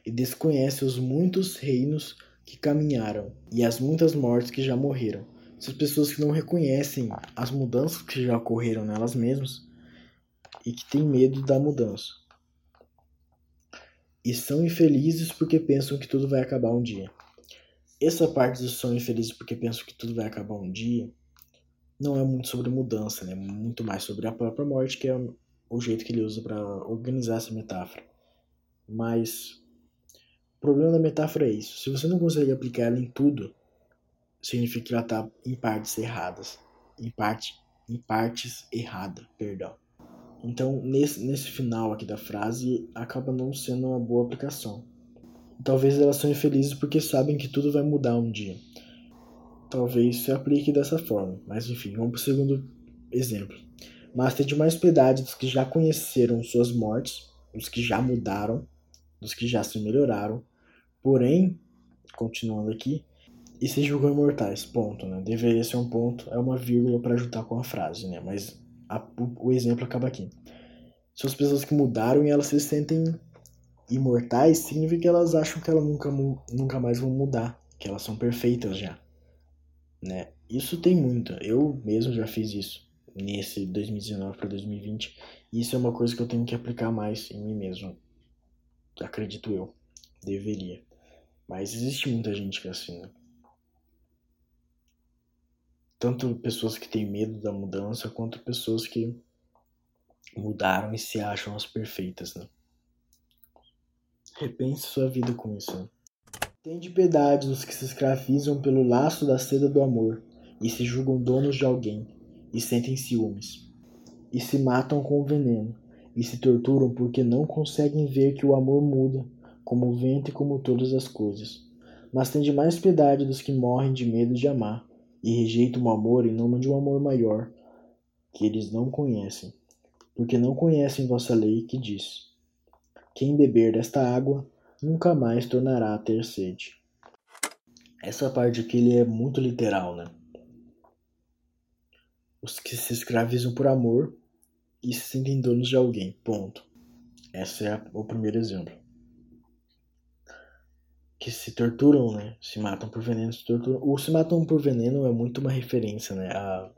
e desconhece os muitos reinos que caminharam e as muitas mortes que já morreram. Essas pessoas que não reconhecem as mudanças que já ocorreram nelas mesmas e que têm medo da mudança. E são infelizes porque pensam que tudo vai acabar um dia. Essa parte dos são infelizes porque pensam que tudo vai acabar um dia não é muito sobre mudança, né? Muito mais sobre a própria morte, que é o jeito que ele usa para organizar essa metáfora. Mas o problema da metáfora é isso. Se você não consegue aplicar ela em tudo, significa que ela está em partes erradas. Em, parte, em partes erradas, perdão. Então, nesse, nesse final aqui da frase, acaba não sendo uma boa aplicação. Talvez elas são infelizes porque sabem que tudo vai mudar um dia. Talvez se aplique dessa forma. Mas enfim, vamos para o segundo exemplo mas tem de mais piedade dos que já conheceram suas mortes, dos que já mudaram, dos que já se melhoraram, porém, continuando aqui, e se julgam imortais, ponto, né? Deveria ser um ponto, é uma vírgula para juntar com a frase, né? Mas a, o, exemplo acaba aqui. São as pessoas que mudaram e elas se sentem imortais, significa que elas acham que elas nunca, nunca mais vão mudar, que elas são perfeitas já. Né? Isso tem muito. Eu mesmo já fiz isso nesse 2019 para 2020. E isso é uma coisa que eu tenho que aplicar mais em mim mesmo. Acredito eu. Deveria. Mas existe muita gente que é assim, né? Tanto pessoas que têm medo da mudança, quanto pessoas que mudaram e se acham as perfeitas, né? Repense sua vida com isso. Né? Tende piedade dos que se escravizam pelo laço da seda do amor e se julgam donos de alguém e sentem ciúmes, e se matam com o veneno, e se torturam porque não conseguem ver que o amor muda, como o vento e como todas as coisas. Mas tende mais piedade dos que morrem de medo de amar, e rejeitam o amor em nome de um amor maior, que eles não conhecem, porque não conhecem vossa lei que diz: Quem beber desta água nunca mais tornará a ter sede. Essa parte aqui ele é muito literal, né? os que se escravizam por amor e se sentem donos de alguém. Ponto. Esse é o primeiro exemplo. Que se torturam, né? Se matam por veneno, se torturam. O se matam por veneno é muito uma referência, né? A,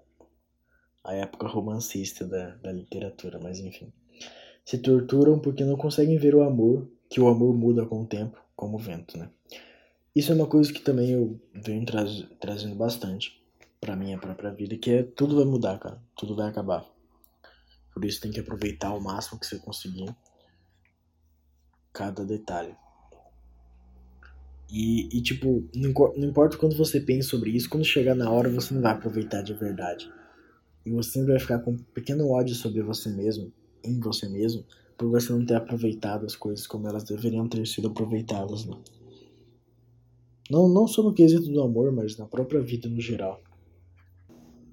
a época romancista da, da literatura, mas enfim. Se torturam porque não conseguem ver o amor, que o amor muda com o tempo, como o vento, né? Isso é uma coisa que também eu venho traz, trazendo bastante para minha própria vida, que é tudo vai mudar, cara. Tudo vai acabar. Por isso tem que aproveitar o máximo que você conseguir cada detalhe. E, e tipo, não, não importa quando você pensa sobre isso, quando chegar na hora você não vai aproveitar de verdade. E você sempre vai ficar com um pequeno ódio sobre você mesmo, em você mesmo, por você não ter aproveitado as coisas como elas deveriam ter sido aproveitadas, né? Não, não só no quesito do amor, mas na própria vida no geral.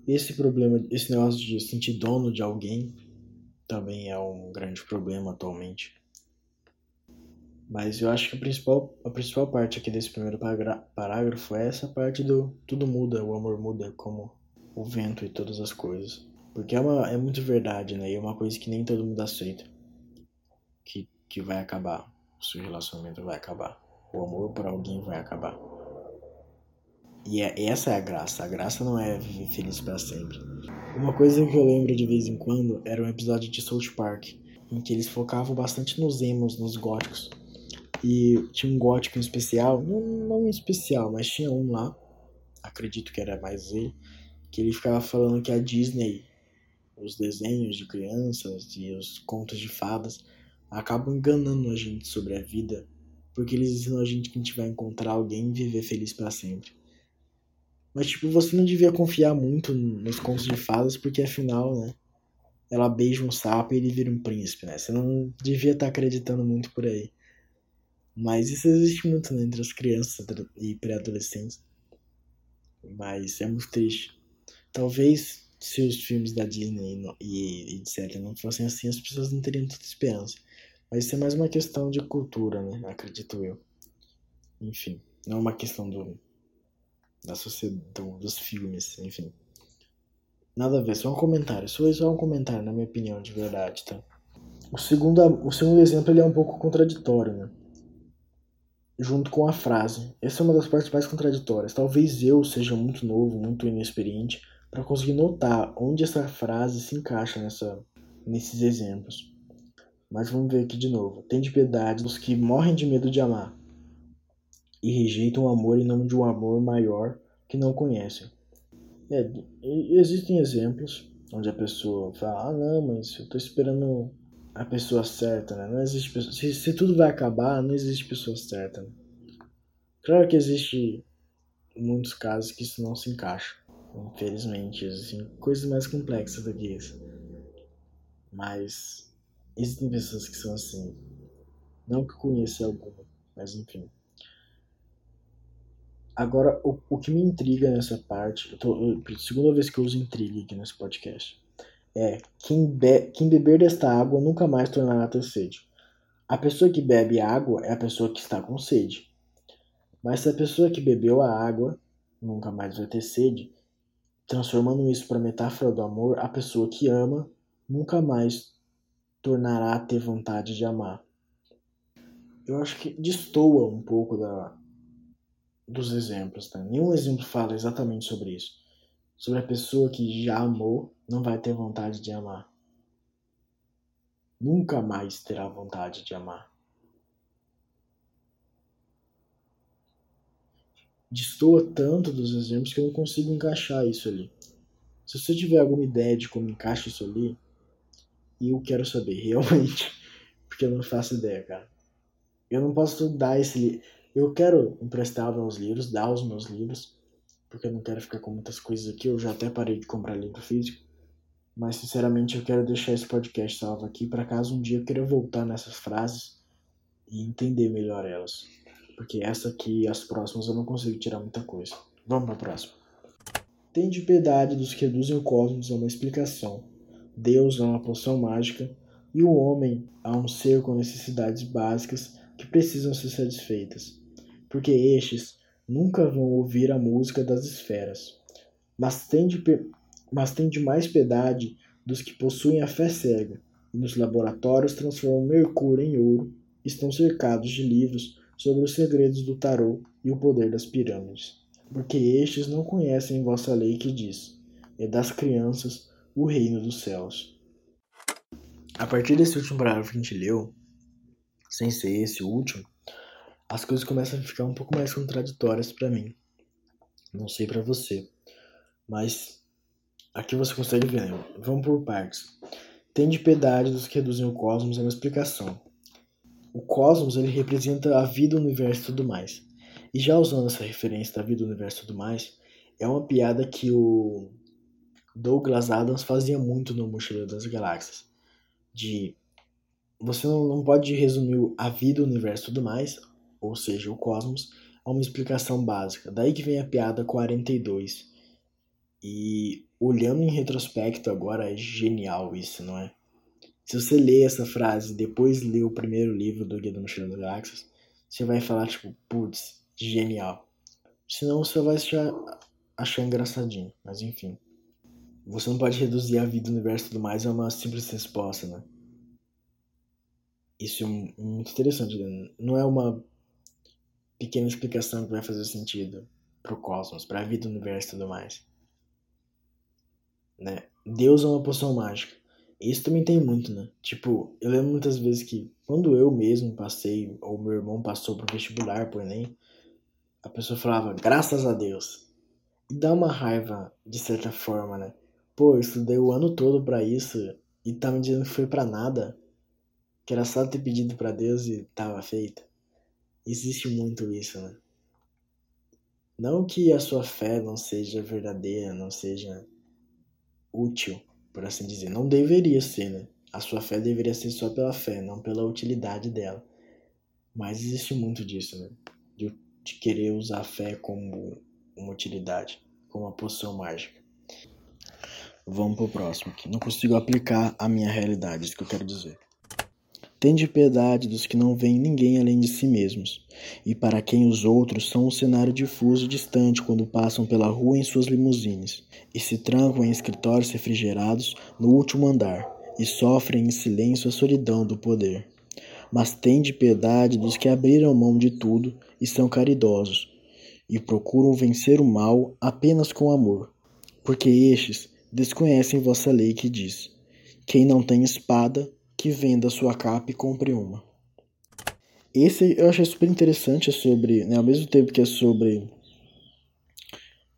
Esse problema, esse negócio de sentir dono de alguém também é um grande problema atualmente. Mas eu acho que a principal, a principal parte aqui desse primeiro parágrafo é essa parte do tudo muda, o amor muda como o vento e todas as coisas. Porque é, uma, é muito verdade, né? E é uma coisa que nem todo mundo aceita. Que, que vai acabar. O seu relacionamento vai acabar. O amor por alguém vai acabar. E é, essa é a graça. A graça não é viver feliz para sempre. Uma coisa que eu lembro de vez em quando era um episódio de South Park, em que eles focavam bastante nos emos, nos góticos. E tinha um gótico em especial, não, não em especial, mas tinha um lá, acredito que era mais ele, que ele ficava falando que a Disney, os desenhos de crianças e os contos de fadas acabam enganando a gente sobre a vida, porque eles ensinam a gente que a gente vai encontrar alguém e viver feliz para sempre. Mas, tipo, você não devia confiar muito nos contos de fadas, porque afinal, né? Ela beija um sapo e ele vira um príncipe, né? Você não devia estar tá acreditando muito por aí. Mas isso existe muito né, entre as crianças e pré-adolescentes. Mas é muito triste. Talvez se os filmes da Disney e, etc não fossem assim, as pessoas não teriam tanta esperança. Mas isso é mais uma questão de cultura, né? Acredito eu. Enfim, não é uma questão do, da sociedade, dos filmes, enfim. Nada a ver, só um comentário. Só, só um comentário, na minha opinião, de verdade, tá? O segundo, o segundo exemplo ele é um pouco contraditório, né? Junto com a frase. Essa é uma das partes mais contraditórias. Talvez eu seja muito novo, muito inexperiente, para conseguir notar onde essa frase se encaixa nessa, nesses exemplos. Mas vamos ver aqui de novo. Tem de piedade dos que morrem de medo de amar, e rejeitam o amor em nome de um amor maior que não conhecem. É, existem exemplos onde a pessoa fala, ah não, mas eu tô esperando a pessoa certa, né? Não existe pessoa... se, se tudo vai acabar, não existe pessoa certa. Né? Claro que existe muitos casos que isso não se encaixa. Infelizmente, existem coisas mais complexas do que isso. Mas existem pessoas que são assim. Não que eu conheça alguma, mas enfim. Agora, o, o que me intriga nessa parte, eu tô, eu, segunda vez que eu uso intriga aqui nesse podcast, é quem, be, quem beber desta água nunca mais tornará ter sede. A pessoa que bebe água é a pessoa que está com sede. Mas se a pessoa que bebeu a água nunca mais vai ter sede, transformando isso para metáfora do amor, a pessoa que ama nunca mais tornará a ter vontade de amar. Eu acho que destoa um pouco da, dos exemplos. Né? Nenhum exemplo fala exatamente sobre isso. Sobre a pessoa que já amou não vai ter vontade de amar. Nunca mais terá vontade de amar. Destoa tanto dos exemplos que eu não consigo encaixar isso ali. Se você tiver alguma ideia de como encaixa isso ali, eu quero saber, realmente. Porque eu não faço ideia, cara. Eu não posso dar esse. Eu quero emprestar meus livros, dar os meus livros, porque eu não quero ficar com muitas coisas aqui. Eu já até parei de comprar livro físico. Mas, sinceramente, eu quero deixar esse podcast salvo aqui para caso um dia eu queira voltar nessas frases e entender melhor elas. Porque essa aqui e as próximas eu não consigo tirar muita coisa. Vamos para a próxima. Tende piedade dos que reduzem o cosmos a uma explicação. Deus a uma poção mágica e o homem a um ser com necessidades básicas que precisam ser satisfeitas, porque estes nunca vão ouvir a música das esferas, mas têm de, mas têm de mais piedade dos que possuem a fé cega, e nos laboratórios transformam mercúrio em ouro, estão cercados de livros sobre os segredos do tarô e o poder das pirâmides, porque estes não conhecem vossa lei que diz: é das crianças o reino dos céus. A partir desse último parágrafo que a gente leu, sem ser esse último, as coisas começam a ficar um pouco mais contraditórias para mim. Não sei para você, mas aqui você consegue ver, né? Vamos por partes. Tem de piedade dos que reduzem o cosmos é uma explicação. O cosmos ele representa a vida, o universo e tudo mais. E já usando essa referência da vida, o universo e tudo mais, é uma piada que o Douglas Adams fazia muito no Mochileiro das Galáxias. De você não, não pode resumir a vida, o universo e tudo mais, ou seja, o cosmos, a uma explicação básica. Daí que vem a piada 42. E olhando em retrospecto agora, é genial isso, não é? Se você ler essa frase e depois ler o primeiro livro do Guia do Mochileiro das Galáxias, você vai falar, tipo, putz, genial. Senão você vai achar, achar engraçadinho, mas enfim. Você não pode reduzir a vida, o universo e tudo mais a uma simples resposta, né? Isso é muito interessante. Né? Não é uma pequena explicação que vai fazer sentido pro cosmos, pra vida, do universo e tudo mais. Né? Deus é uma poção mágica. Isso também tem muito, né? Tipo, eu lembro muitas vezes que quando eu mesmo passei, ou meu irmão passou pro vestibular, por Enem, a pessoa falava, graças a Deus. E dá uma raiva, de certa forma, né? Pô, eu estudei o ano todo para isso e tá me dizendo que foi para nada que era só ter pedido para Deus e tava feito. Existe muito isso, né? Não que a sua fé não seja verdadeira, não seja útil, por assim dizer. Não deveria ser, né? A sua fé deveria ser só pela fé, não pela utilidade dela. Mas existe muito disso, né? De, de querer usar a fé como uma utilidade, como uma poção mágica. Vamos pro próximo aqui. Não consigo aplicar a minha realidade, isso que eu quero dizer. Tende piedade dos que não veem ninguém além de si mesmos, e para quem os outros são um cenário difuso e distante quando passam pela rua em suas limusines, e se trancam em escritórios refrigerados no último andar, e sofrem em silêncio a solidão do poder. Mas tende piedade dos que abriram mão de tudo e são caridosos, e procuram vencer o mal apenas com amor, porque estes desconhecem vossa lei que diz: quem não tem espada, que venda sua capa e compre uma. Esse eu achei super interessante, é sobre, né, ao mesmo tempo que é sobre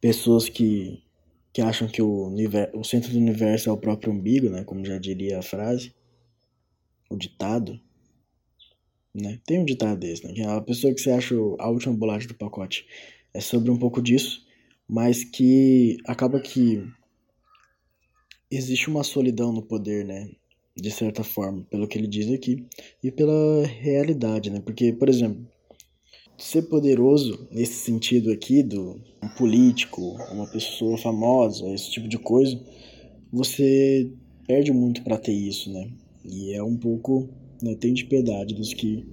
pessoas que, que acham que o, universo, o centro do universo é o próprio umbigo, né, como já diria a frase, o ditado, né? Tem um ditado desse, né? Que é a pessoa que você acha a última bolacha do pacote. É sobre um pouco disso, mas que acaba que existe uma solidão no poder, né? De certa forma, pelo que ele diz aqui, e pela realidade, né? Porque, por exemplo, ser poderoso nesse sentido aqui do um político, uma pessoa famosa, esse tipo de coisa, você perde muito para ter isso, né? E é um pouco, né, tem de piedade dos que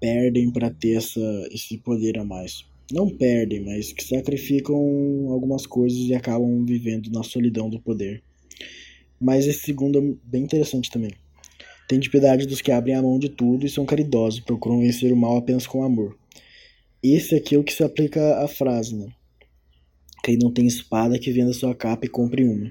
perdem para ter essa esse poder a mais. não perdem, mas que sacrificam algumas coisas e acabam vivendo na solidão do poder. Mas esse segundo é bem interessante também. Tem de piedade dos que abrem a mão de tudo e são caridosos, procuram vencer o mal apenas com amor. Esse aqui é o que se aplica à frase, né? Quem não tem espada que venda sua capa e compre uma.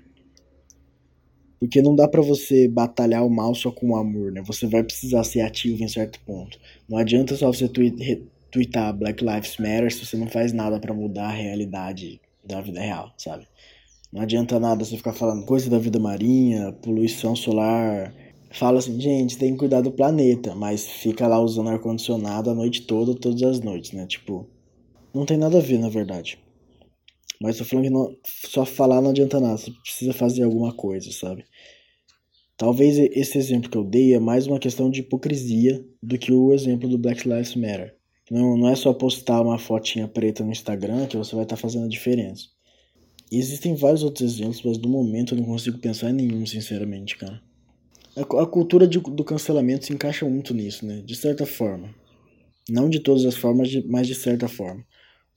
Porque não dá para você batalhar o mal só com o amor, né? Você vai precisar ser ativo em certo ponto. Não adianta só você tweetar Black Lives Matter se você não faz nada para mudar a realidade da vida real, sabe? Não adianta nada você ficar falando coisa da vida marinha, poluição solar. Fala assim, gente, tem que cuidar do planeta, mas fica lá usando ar-condicionado a noite toda, todas as noites, né? Tipo, não tem nada a ver, na verdade. Mas tô falando que não, só falar não adianta nada, você precisa fazer alguma coisa, sabe? Talvez esse exemplo que eu dei é mais uma questão de hipocrisia do que o exemplo do Black Lives Matter. Não, não é só postar uma fotinha preta no Instagram que você vai estar tá fazendo a diferença. Existem vários outros exemplos, mas no momento eu não consigo pensar em nenhum, sinceramente, cara. A, a cultura de, do cancelamento se encaixa muito nisso, né? De certa forma. Não de todas as formas, mas de certa forma.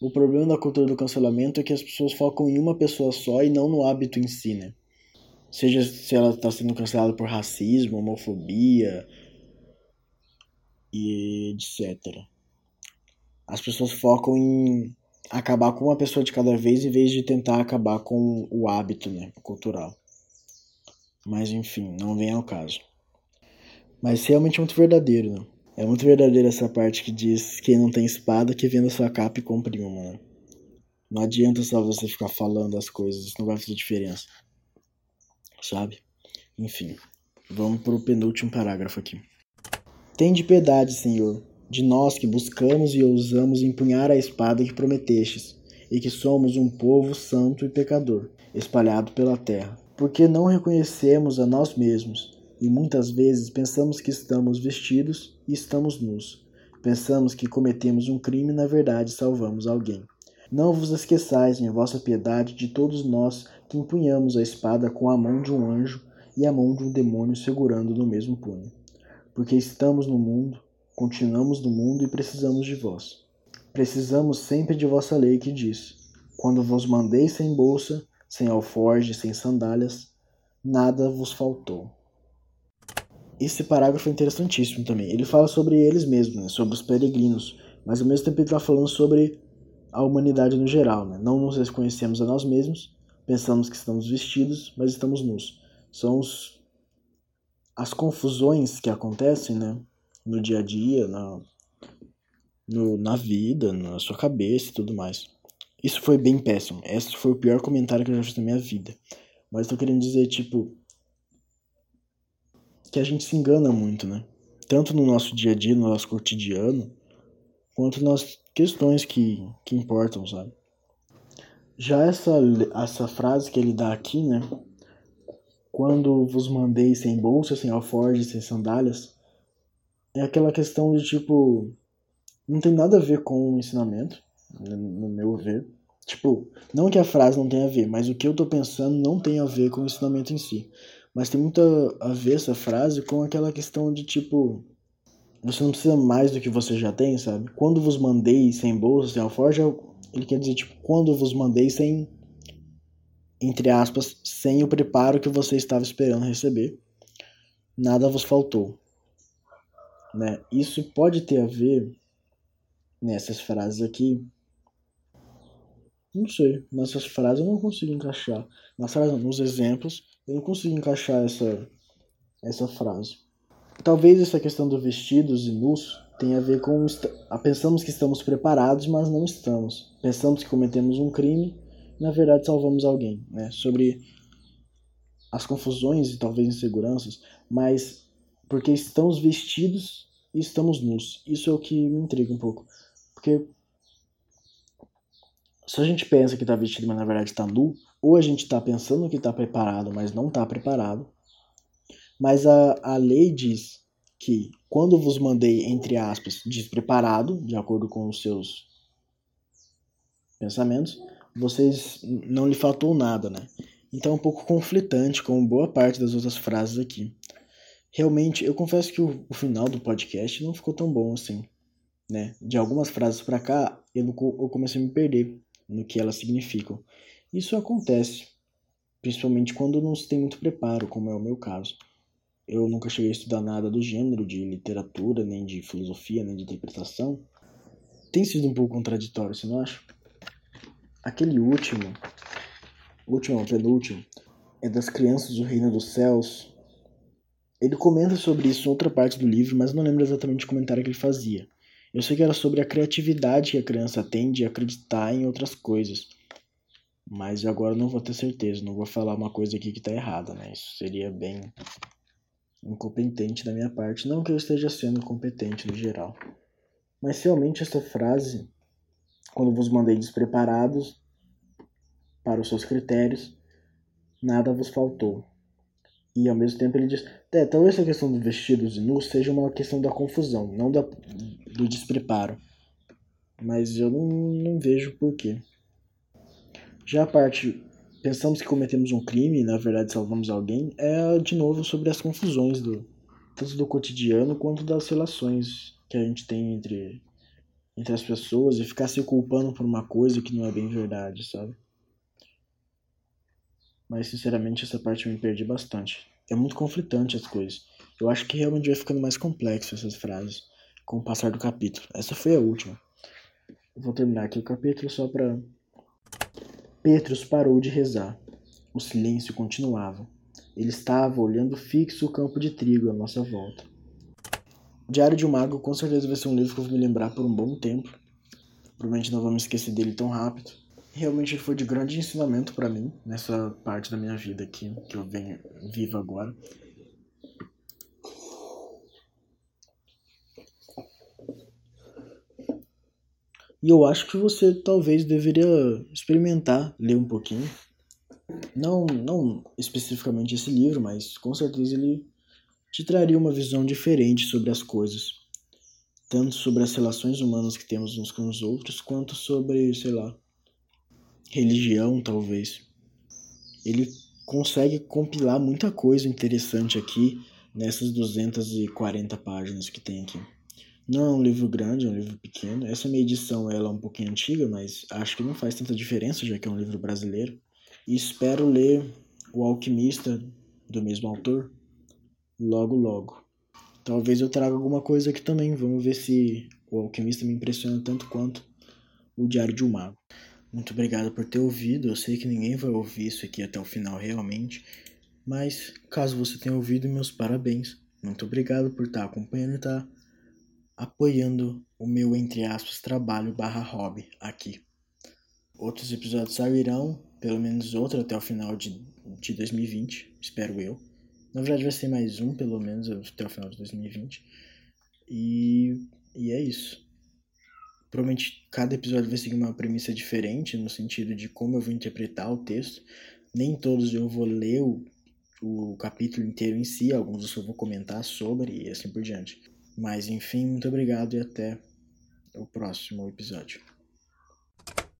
O problema da cultura do cancelamento é que as pessoas focam em uma pessoa só e não no hábito em si, né? Seja se ela está sendo cancelada por racismo, homofobia e etc. As pessoas focam em acabar com uma pessoa de cada vez em vez de tentar acabar com o hábito né, cultural. Mas enfim, não vem ao caso. Mas realmente é muito verdadeiro, né? É muito verdadeiro essa parte que diz quem não tem espada que venda sua capa e compre uma, né? Não adianta só você ficar falando as coisas, isso não vai fazer diferença. Sabe? Enfim, vamos pro penúltimo parágrafo aqui. Tem de piedade, Senhor, de nós que buscamos e ousamos empunhar a espada que prometestes, e que somos um povo santo e pecador, espalhado pela terra. Porque não reconhecemos a nós mesmos, e muitas vezes pensamos que estamos vestidos e estamos nus. Pensamos que cometemos um crime e na verdade salvamos alguém. Não vos esqueçais, em vossa piedade, de todos nós que empunhamos a espada com a mão de um anjo e a mão de um demônio segurando no mesmo punho. Porque estamos no mundo, Continuamos no mundo e precisamos de vós. Precisamos sempre de vossa lei que diz: Quando vos mandei sem bolsa, sem alforge, sem sandálias, nada vos faltou. Esse parágrafo é interessantíssimo também. Ele fala sobre eles mesmos, né? sobre os peregrinos, mas ao mesmo tempo ele está falando sobre a humanidade no geral. Né? Não nos reconhecemos a nós mesmos, pensamos que estamos vestidos, mas estamos nus. São os, as confusões que acontecem, né? No dia a dia, na, no, na vida, na sua cabeça e tudo mais. Isso foi bem péssimo. Esse foi o pior comentário que eu já fiz na minha vida. Mas tô querendo dizer, tipo. Que a gente se engana muito, né? Tanto no nosso dia a dia, no nosso cotidiano, quanto nas questões que, que importam, sabe? Já essa, essa frase que ele dá aqui, né? Quando vos mandei sem bolsa, sem alforje, sem sandálias, é aquela questão de tipo. Não tem nada a ver com o ensinamento, no meu ver. Tipo, não que a frase não tenha a ver, mas o que eu tô pensando não tem a ver com o ensinamento em si. Mas tem muito a ver essa frase com aquela questão de tipo. Você não precisa mais do que você já tem, sabe? Quando vos mandei sem bolsa, sem alforje, ele quer dizer, tipo, quando vos mandei sem. Entre aspas, sem o preparo que você estava esperando receber, nada vos faltou. Né? Isso pode ter a ver nessas frases aqui. Não sei, nessas frases eu não consigo encaixar. Nas frases, nos exemplos, eu não consigo encaixar essa, essa frase. Talvez essa questão do vestidos e nus tenha a ver com. Pensamos que estamos preparados, mas não estamos. Pensamos que cometemos um crime, na verdade salvamos alguém. Né? Sobre as confusões e talvez inseguranças, mas porque estamos vestidos e estamos nus. Isso é o que me intriga um pouco. Porque se a gente pensa que está vestido, mas na verdade está nu, ou a gente está pensando que está preparado, mas não está preparado. Mas a, a lei diz que quando vos mandei, entre aspas, despreparado, de acordo com os seus pensamentos, vocês não lhe faltou nada, né? Então é um pouco conflitante com boa parte das outras frases aqui realmente, eu confesso que o, o, final do podcast não ficou tão bom assim. né? De algumas frases para cá, eu, eu comecei a me perder no que elas significam. Isso acontece, principalmente quando não se tem muito preparo, como é o meu caso. Eu nunca cheguei a estudar nada do gênero de literatura, nem de filosofia, nem de interpretação. Tem sido um pouco contraditório, você não acha? Aquele último, último não, penúltimo, é das crianças do reino dos céus. Ele comenta sobre isso em outra parte do livro, mas não lembro exatamente o comentário que ele fazia. Eu sei que era sobre a criatividade que a criança tem de acreditar em outras coisas. Mas agora não vou ter certeza, não vou falar uma coisa aqui que está errada, né? Isso seria bem incompetente da minha parte. Não que eu esteja sendo competente no geral. Mas realmente essa frase, quando vos mandei despreparados para os seus critérios, nada vos faltou. E ao mesmo tempo ele diz: é, talvez essa questão dos vestidos e nus seja uma questão da confusão, não da, do despreparo. Mas eu não, não vejo porquê. Já a parte pensamos que cometemos um crime e na verdade salvamos alguém é de novo sobre as confusões do tanto do cotidiano quanto das relações que a gente tem entre entre as pessoas e ficar se culpando por uma coisa que não é bem verdade, sabe? Mas sinceramente essa parte eu me perdi bastante. É muito conflitante as coisas. Eu acho que realmente vai ficando mais complexo essas frases com o passar do capítulo. Essa foi a última. Eu vou terminar aqui o capítulo só para Petrus parou de rezar. O silêncio continuava. Ele estava olhando fixo o campo de trigo à nossa volta. Diário de um Mago com certeza vai ser um livro que eu vou me lembrar por um bom tempo. Provavelmente não vou me esquecer dele tão rápido. Realmente foi de grande ensinamento para mim nessa parte da minha vida aqui que eu venho vivo agora. E eu acho que você talvez deveria experimentar ler um pouquinho. Não, não especificamente esse livro, mas com certeza ele te traria uma visão diferente sobre as coisas. Tanto sobre as relações humanas que temos uns com os outros, quanto sobre, sei lá, religião, talvez. Ele consegue compilar muita coisa interessante aqui nessas 240 páginas que tem aqui. Não é um livro grande, é um livro pequeno. Essa minha edição ela é um pouquinho antiga, mas acho que não faz tanta diferença, já que é um livro brasileiro. E espero ler O Alquimista, do mesmo autor, logo logo. Talvez eu traga alguma coisa aqui também. Vamos ver se O Alquimista me impressiona tanto quanto O Diário de um Mago. Muito obrigado por ter ouvido. Eu sei que ninguém vai ouvir isso aqui até o final realmente, mas caso você tenha ouvido, meus parabéns. Muito obrigado por estar acompanhando e estar apoiando o meu, entre aspas, trabalho barra hobby aqui. Outros episódios sairão, pelo menos outro até o final de, de 2020, espero eu. Na verdade vai ser mais um, pelo menos, até o final de 2020. E, e é isso. Provavelmente cada episódio vai seguir uma premissa diferente, no sentido de como eu vou interpretar o texto. Nem todos eu vou ler o, o capítulo inteiro em si, alguns eu só vou comentar sobre e assim por diante. Mas enfim, muito obrigado e até o próximo episódio.